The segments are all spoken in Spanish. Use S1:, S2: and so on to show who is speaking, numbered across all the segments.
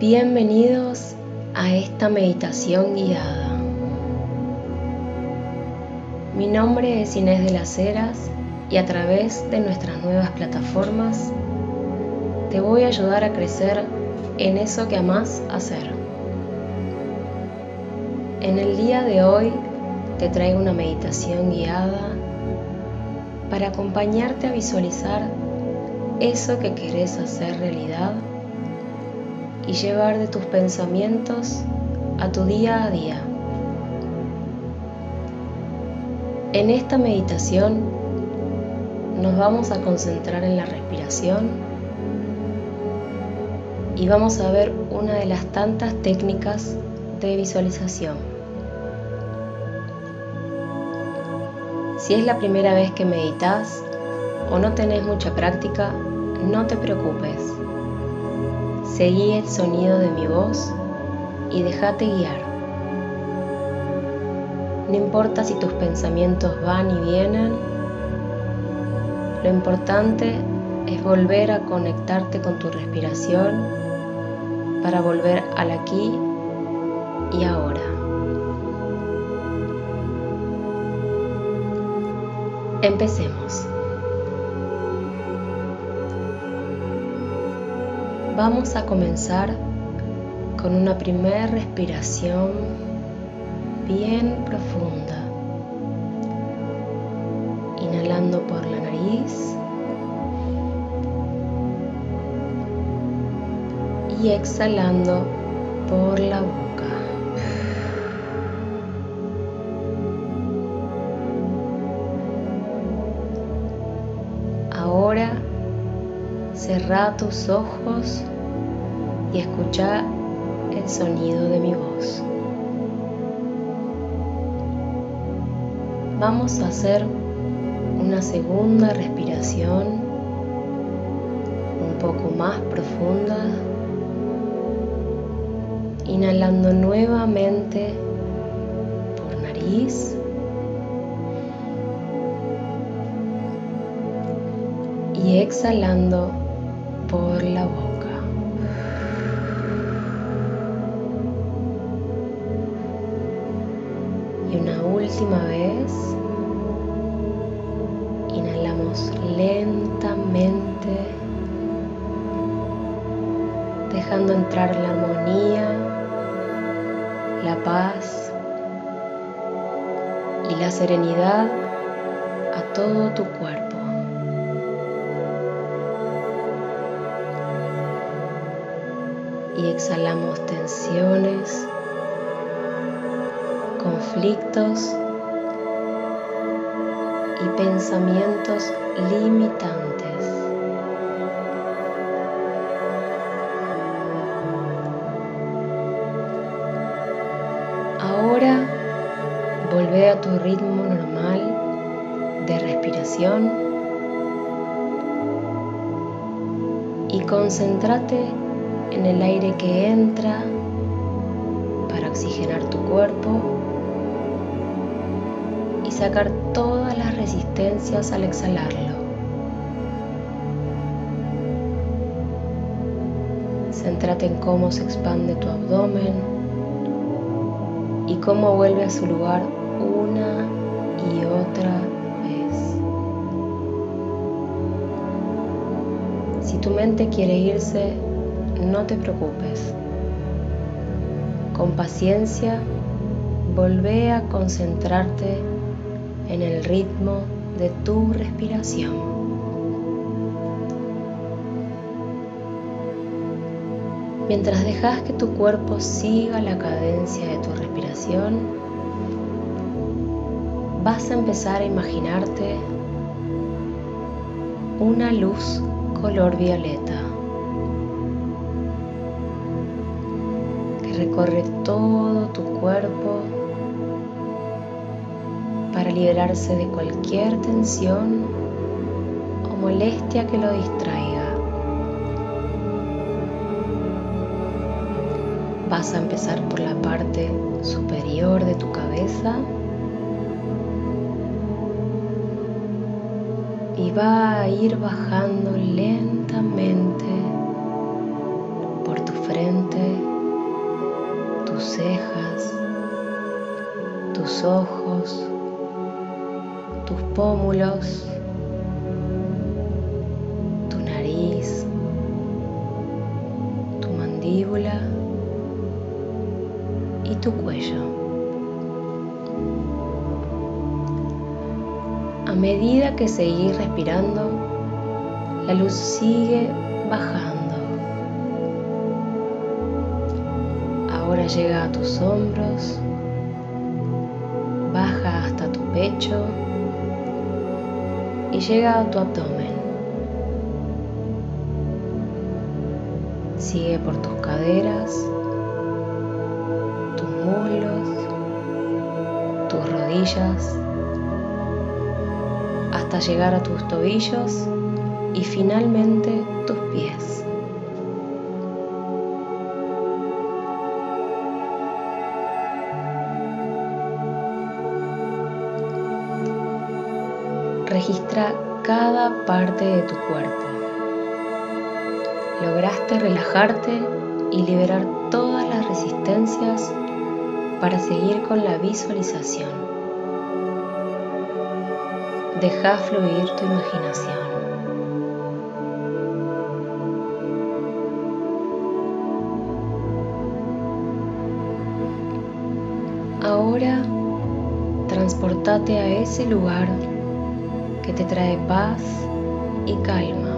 S1: Bienvenidos a esta meditación guiada. Mi nombre es Inés de las Heras y a través de nuestras nuevas plataformas te voy a ayudar a crecer en eso que amas hacer. En el día de hoy te traigo una meditación guiada para acompañarte a visualizar eso que querés hacer realidad y llevar de tus pensamientos a tu día a día. En esta meditación nos vamos a concentrar en la respiración y vamos a ver una de las tantas técnicas de visualización. Si es la primera vez que meditas o no tenés mucha práctica, no te preocupes. Seguí el sonido de mi voz y déjate guiar. No importa si tus pensamientos van y vienen, lo importante es volver a conectarte con tu respiración para volver al aquí y ahora. Empecemos. Vamos a comenzar con una primera respiración bien profunda. Inhalando por la nariz y exhalando por la boca. Cerra tus ojos y escucha el sonido de mi voz. Vamos a hacer una segunda respiración un poco más profunda, inhalando nuevamente por nariz y exhalando por la boca. Y una última vez, inhalamos lentamente, dejando entrar la armonía, la paz y la serenidad a todo tu cuerpo. Y exhalamos tensiones conflictos y pensamientos limitantes. Ahora volvé a tu ritmo normal de respiración y concéntrate en el aire que entra para oxigenar tu cuerpo sacar todas las resistencias al exhalarlo. Céntrate en cómo se expande tu abdomen y cómo vuelve a su lugar una y otra vez. Si tu mente quiere irse, no te preocupes. Con paciencia, volvé a concentrarte en el ritmo de tu respiración. Mientras dejas que tu cuerpo siga la cadencia de tu respiración, vas a empezar a imaginarte una luz color violeta recorre todo tu cuerpo para liberarse de cualquier tensión o molestia que lo distraiga. Vas a empezar por la parte superior de tu cabeza y va a ir bajando lentamente por tu frente tus cejas, tus ojos, tus pómulos, tu nariz, tu mandíbula y tu cuello. A medida que seguís respirando, la luz sigue bajando llega a tus hombros, baja hasta tu pecho y llega a tu abdomen. Sigue por tus caderas, tus muslos, tus rodillas, hasta llegar a tus tobillos y finalmente tus pies. Registra cada parte de tu cuerpo. Lograste relajarte y liberar todas las resistencias para seguir con la visualización. Deja fluir tu imaginación. Ahora transportate a ese lugar que te trae paz y calma,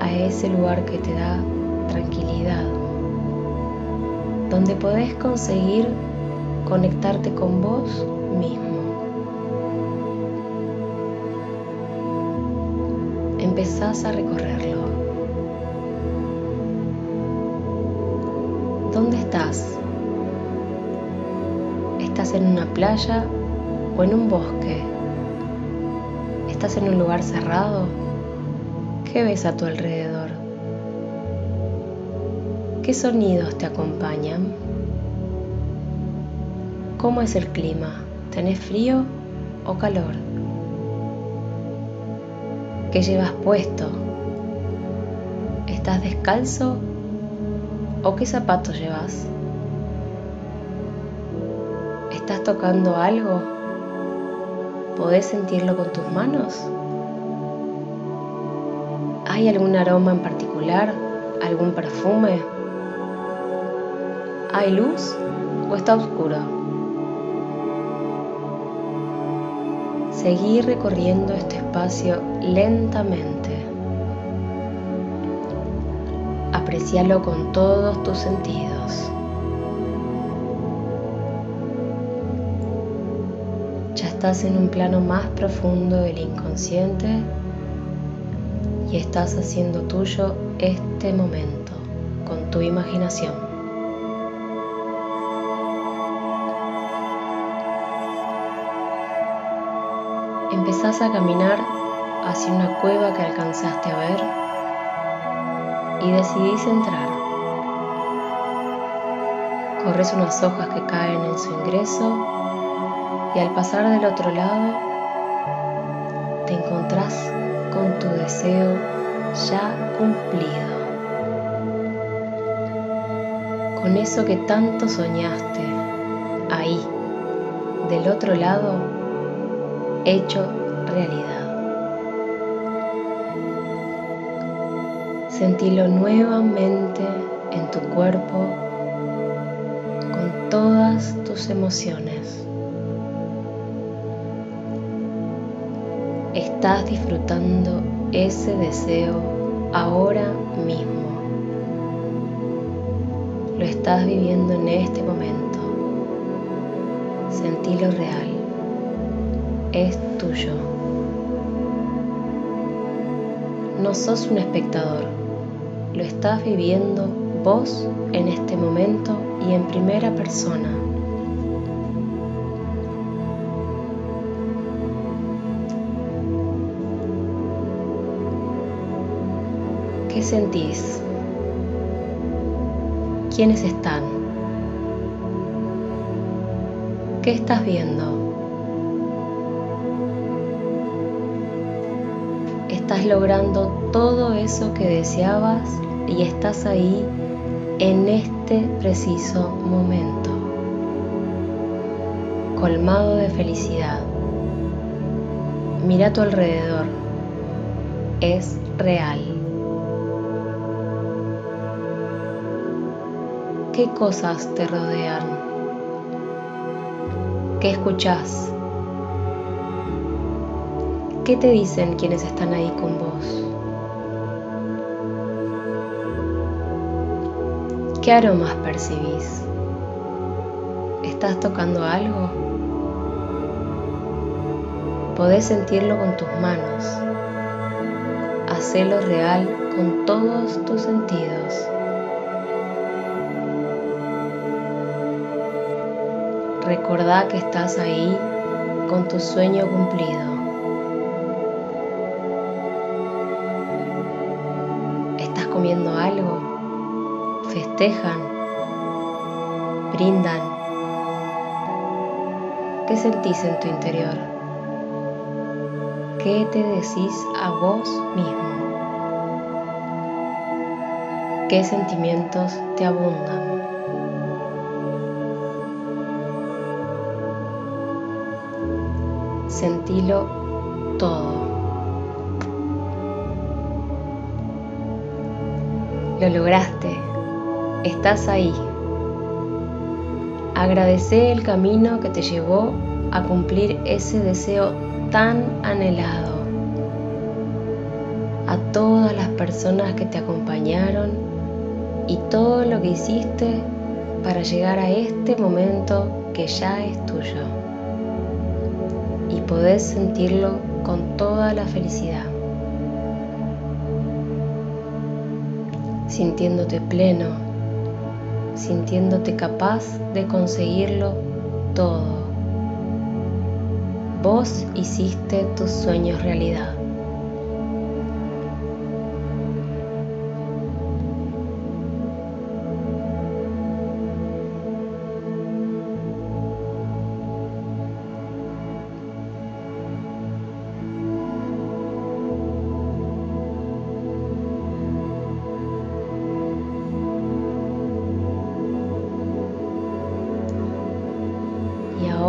S1: a ese lugar que te da tranquilidad, donde podés conseguir conectarte con vos mismo. Empezás a recorrerlo. ¿Dónde estás? ¿Estás en una playa o en un bosque? ¿Estás en un lugar cerrado? ¿Qué ves a tu alrededor? ¿Qué sonidos te acompañan? ¿Cómo es el clima? ¿Tenés frío o calor? ¿Qué llevas puesto? ¿Estás descalzo o qué zapatos llevas? ¿Estás tocando algo? ¿Podés sentirlo con tus manos? ¿Hay algún aroma en particular? ¿Algún perfume? ¿Hay luz o está oscuro? Seguí recorriendo este espacio lentamente. Aprecialo con todos tus sentidos. Estás en un plano más profundo del inconsciente y estás haciendo tuyo este momento con tu imaginación. Empezás a caminar hacia una cueva que alcanzaste a ver y decidís entrar. Corres unas hojas que caen en su ingreso y al pasar del otro lado te encontrás con tu deseo ya cumplido, con eso que tanto soñaste ahí, del otro lado, hecho realidad. Sentilo nuevamente en tu cuerpo con todas tus emociones. Estás disfrutando ese deseo ahora mismo. Lo estás viviendo en este momento. Sentilo real. Es tuyo. No sos un espectador. Lo estás viviendo vos en este momento y en primera persona. ¿Qué sentís? ¿Quiénes están? ¿Qué estás viendo? Estás logrando todo eso que deseabas y estás ahí en este preciso momento. colmado de felicidad. Mira a tu alrededor. Es real. ¿Qué cosas te rodean? ¿Qué escuchas? ¿Qué te dicen quienes están ahí con vos? ¿Qué aromas percibís? ¿Estás tocando algo? Podés sentirlo con tus manos. Hacelo real con todos tus sentidos. Recordá que estás ahí con tu sueño cumplido. ¿Estás comiendo algo? ¿Festejan? ¿Brindan? ¿Qué sentís en tu interior? ¿Qué te decís a vos mismo? ¿Qué sentimientos te abundan? Sentilo todo. Lo lograste. Estás ahí. Agradece el camino que te llevó a cumplir ese deseo tan anhelado. A todas las personas que te acompañaron y todo lo que hiciste para llegar a este momento que ya es tuyo y podés sentirlo con toda la felicidad. Sintiéndote pleno, sintiéndote capaz de conseguirlo todo. Vos hiciste tus sueños realidad.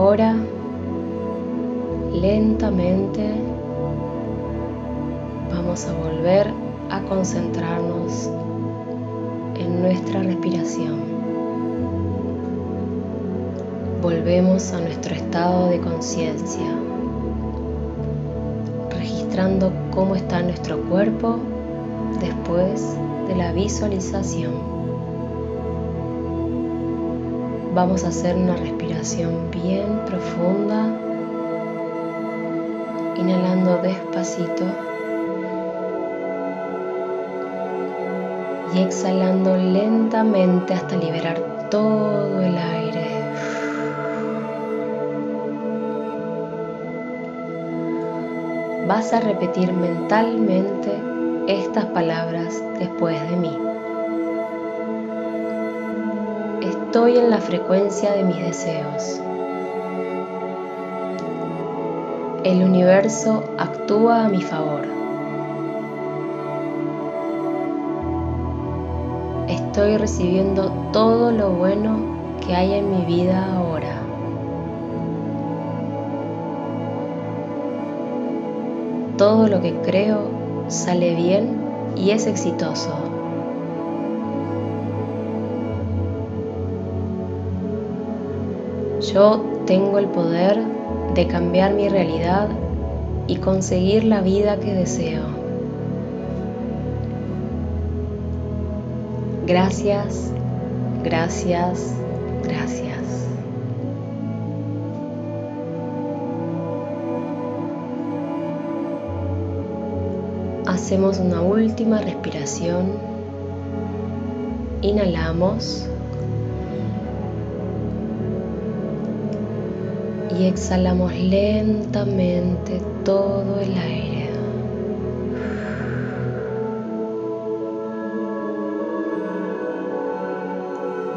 S1: Ahora lentamente vamos a volver a concentrarnos en nuestra respiración. Volvemos a nuestro estado de conciencia, registrando cómo está nuestro cuerpo después de la visualización. Vamos a hacer una respiración bien profunda, inhalando despacito y exhalando lentamente hasta liberar todo el aire. Vas a repetir mentalmente estas palabras después de mí. Estoy en la frecuencia de mis deseos. El universo actúa a mi favor. Estoy recibiendo todo lo bueno que hay en mi vida ahora. Todo lo que creo sale bien y es exitoso. Yo tengo el poder de cambiar mi realidad y conseguir la vida que deseo. Gracias, gracias, gracias. Hacemos una última respiración. Inhalamos. Y exhalamos lentamente todo el aire.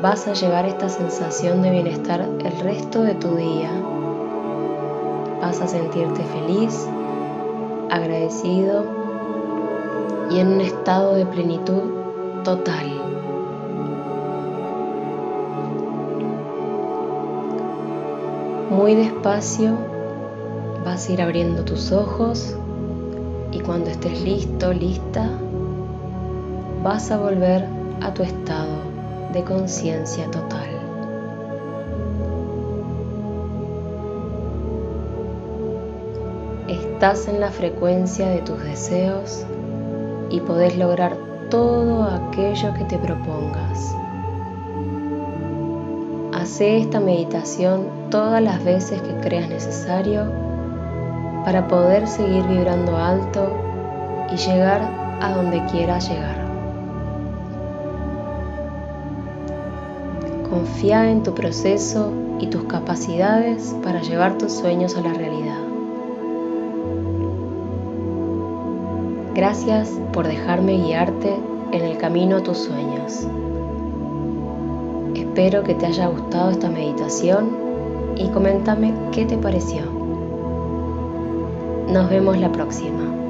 S1: Vas a llevar esta sensación de bienestar el resto de tu día. Vas a sentirte feliz, agradecido y en un estado de plenitud total. Muy despacio vas a ir abriendo tus ojos y cuando estés listo, lista, vas a volver a tu estado de conciencia total. Estás en la frecuencia de tus deseos y podés lograr todo aquello que te propongas. Hace esta meditación todas las veces que creas necesario para poder seguir vibrando alto y llegar a donde quieras llegar. Confía en tu proceso y tus capacidades para llevar tus sueños a la realidad. Gracias por dejarme guiarte en el camino a tus sueños. Espero que te haya gustado esta meditación y coméntame qué te pareció. Nos vemos la próxima.